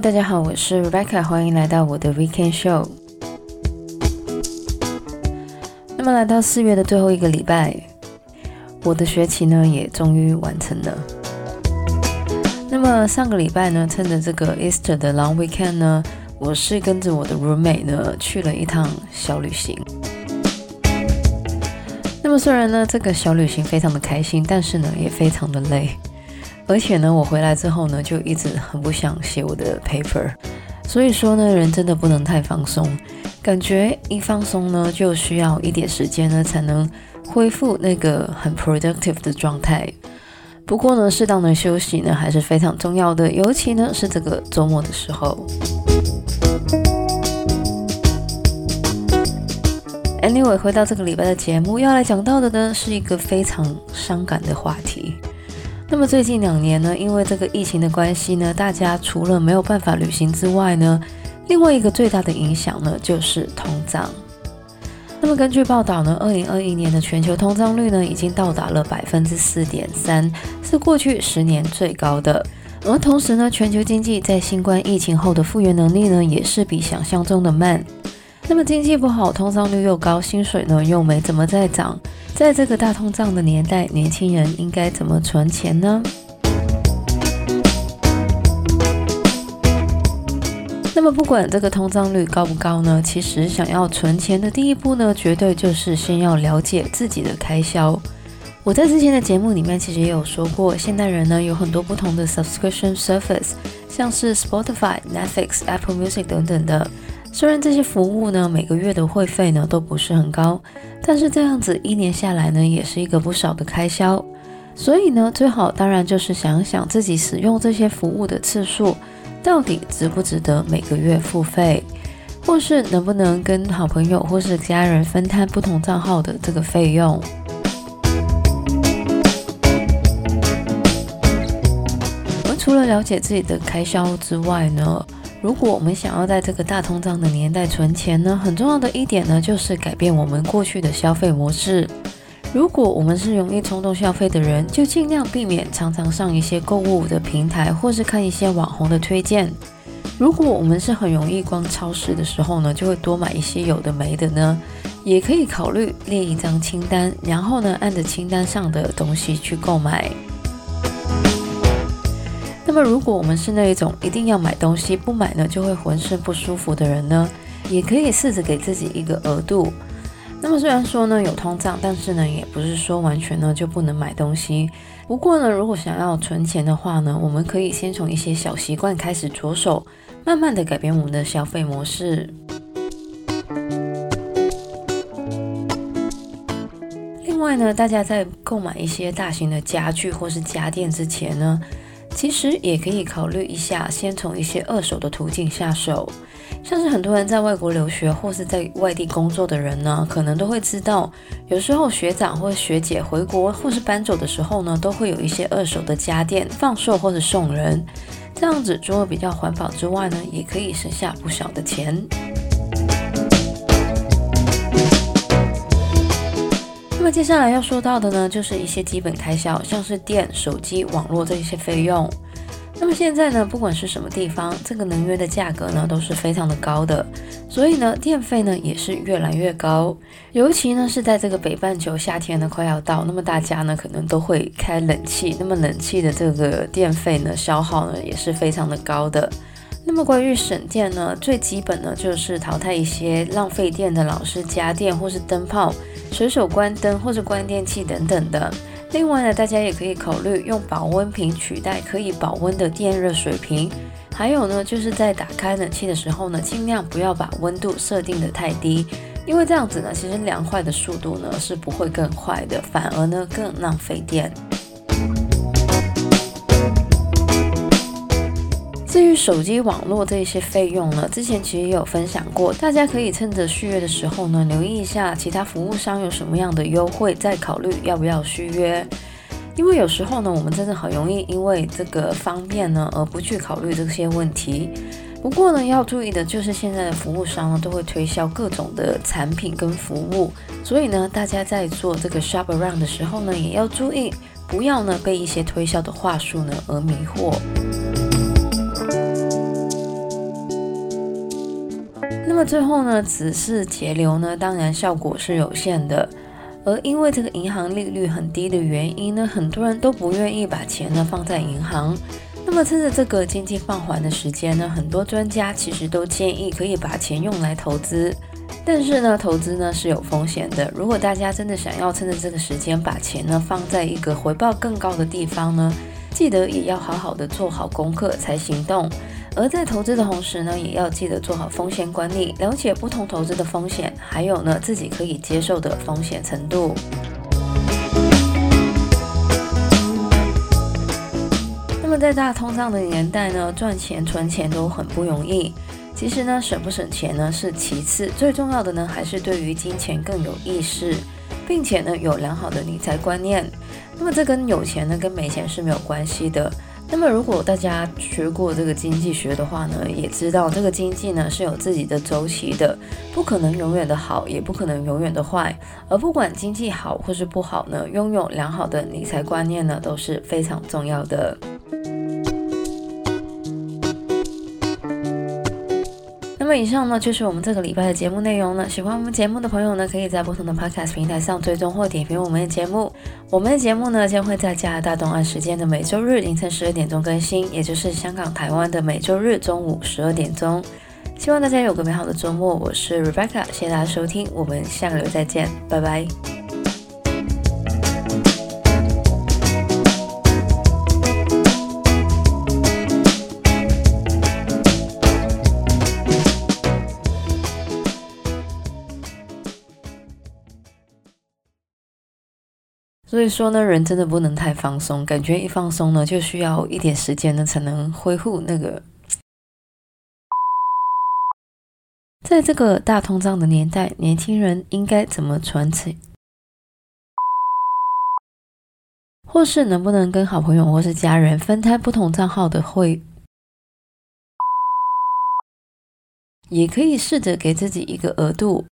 大家好，我是 Rebecca，欢迎来到我的 Weekend Show。那么来到四月的最后一个礼拜，我的学期呢也终于完成了。那么上个礼拜呢，趁着这个 Easter 的 Long Weekend 呢，我是跟着我的 roommate 呢去了一趟小旅行。那么虽然呢这个小旅行非常的开心，但是呢也非常的累。而且呢，我回来之后呢，就一直很不想写我的 paper。所以说呢，人真的不能太放松，感觉一放松呢，就需要一点时间呢，才能恢复那个很 productive 的状态。不过呢，适当的休息呢，还是非常重要的，尤其呢是这个周末的时候。Anyway，回到这个礼拜的节目，要来讲到的呢，是一个非常伤感的话题。那么最近两年呢，因为这个疫情的关系呢，大家除了没有办法旅行之外呢，另外一个最大的影响呢，就是通胀。那么根据报道呢，二零二一年的全球通胀率呢，已经到达了百分之四点三，是过去十年最高的。而同时呢，全球经济在新冠疫情后的复原能力呢，也是比想象中的慢。那么经济不好，通胀率又高，薪水呢又没怎么在涨，在这个大通胀的年代，年轻人应该怎么存钱呢？那么不管这个通胀率高不高呢，其实想要存钱的第一步呢，绝对就是先要了解自己的开销。我在之前的节目里面其实也有说过，现代人呢有很多不同的 subscription service，像是 Spotify、Netflix、Apple Music 等等的。虽然这些服务呢，每个月的会费呢都不是很高，但是这样子一年下来呢，也是一个不少的开销。所以呢，最好当然就是想想自己使用这些服务的次数，到底值不值得每个月付费，或是能不能跟好朋友或是家人分摊不同账号的这个费用。而除了了解自己的开销之外呢，如果我们想要在这个大通胀的年代存钱呢，很重要的一点呢，就是改变我们过去的消费模式。如果我们是容易冲动消费的人，就尽量避免常常上一些购物的平台，或是看一些网红的推荐。如果我们是很容易逛超市的时候呢，就会多买一些有的没的呢，也可以考虑列一张清单，然后呢，按着清单上的东西去购买。那么，如果我们是那一种一定要买东西，不买呢就会浑身不舒服的人呢，也可以试着给自己一个额度。那么虽然说呢有通胀，但是呢也不是说完全呢就不能买东西。不过呢，如果想要存钱的话呢，我们可以先从一些小习惯开始着手，慢慢的改变我们的消费模式。另外呢，大家在购买一些大型的家具或是家电之前呢，其实也可以考虑一下，先从一些二手的途径下手。像是很多人在外国留学或是在外地工作的人呢，可能都会知道，有时候学长或学姐回国或是搬走的时候呢，都会有一些二手的家电放售或者送人。这样子除了比较环保之外呢，也可以省下不少的钱。么接下来要说到的呢，就是一些基本开销，像是电、手机、网络这一些费用。那么现在呢，不管是什么地方，这个能源的价格呢都是非常的高的，所以呢，电费呢也是越来越高。尤其呢是在这个北半球夏天呢快要到，那么大家呢可能都会开冷气，那么冷气的这个电费呢消耗呢也是非常的高的。那么关于省电呢，最基本呢就是淘汰一些浪费电的老式家电或是灯泡。随手关灯或者关电器等等的。另外呢，大家也可以考虑用保温瓶取代可以保温的电热水瓶。还有呢，就是在打开冷气的时候呢，尽量不要把温度设定得太低，因为这样子呢，其实凉快的速度呢是不会更快的，反而呢更浪费电。至于手机网络这些费用呢，之前其实也有分享过，大家可以趁着续约的时候呢，留意一下其他服务商有什么样的优惠，再考虑要不要续约。因为有时候呢，我们真的很容易因为这个方便呢，而不去考虑这些问题。不过呢，要注意的就是现在的服务商呢，都会推销各种的产品跟服务，所以呢，大家在做这个 shop around 的时候呢，也要注意，不要呢被一些推销的话术呢而迷惑。么最后呢，只是节流呢，当然效果是有限的。而因为这个银行利率很低的原因呢，很多人都不愿意把钱呢放在银行。那么趁着这个经济放缓的时间呢，很多专家其实都建议可以把钱用来投资。但是呢，投资呢是有风险的。如果大家真的想要趁着这个时间把钱呢放在一个回报更高的地方呢，记得也要好好的做好功课才行动。而在投资的同时呢，也要记得做好风险管理，了解不同投资的风险，还有呢自己可以接受的风险程度。那么在大通胀的年代呢，赚钱存钱都很不容易。其实呢，省不省钱呢是其次，最重要的呢还是对于金钱更有意识，并且呢有良好的理财观念。那么这跟有钱呢跟没钱是没有关系的。那么如果大家学过这个经济学的话呢，也知道这个经济呢是有自己的周期的，不可能永远的好，也不可能永远的坏。而不管经济好或是不好呢，拥有良好的理财观念呢都是非常重要的。那么以上呢就是我们这个礼拜的节目内容了。喜欢我们节目的朋友呢，可以在不同的 Podcast 平台上追踪或点评我们的节目。我们的节目呢将会在加拿大东岸时间的每周日凌晨十二点钟更新，也就是香港、台湾的每周日中午十二点钟。希望大家有个美好的周末。我是 Rebecca，谢谢大家收听，我们下个礼拜再见，拜拜。所以说呢，人真的不能太放松，感觉一放松呢，就需要一点时间呢，才能恢复那个。在这个大通胀的年代，年轻人应该怎么存钱？或是能不能跟好朋友或是家人分开不同账号的会？也可以试着给自己一个额度。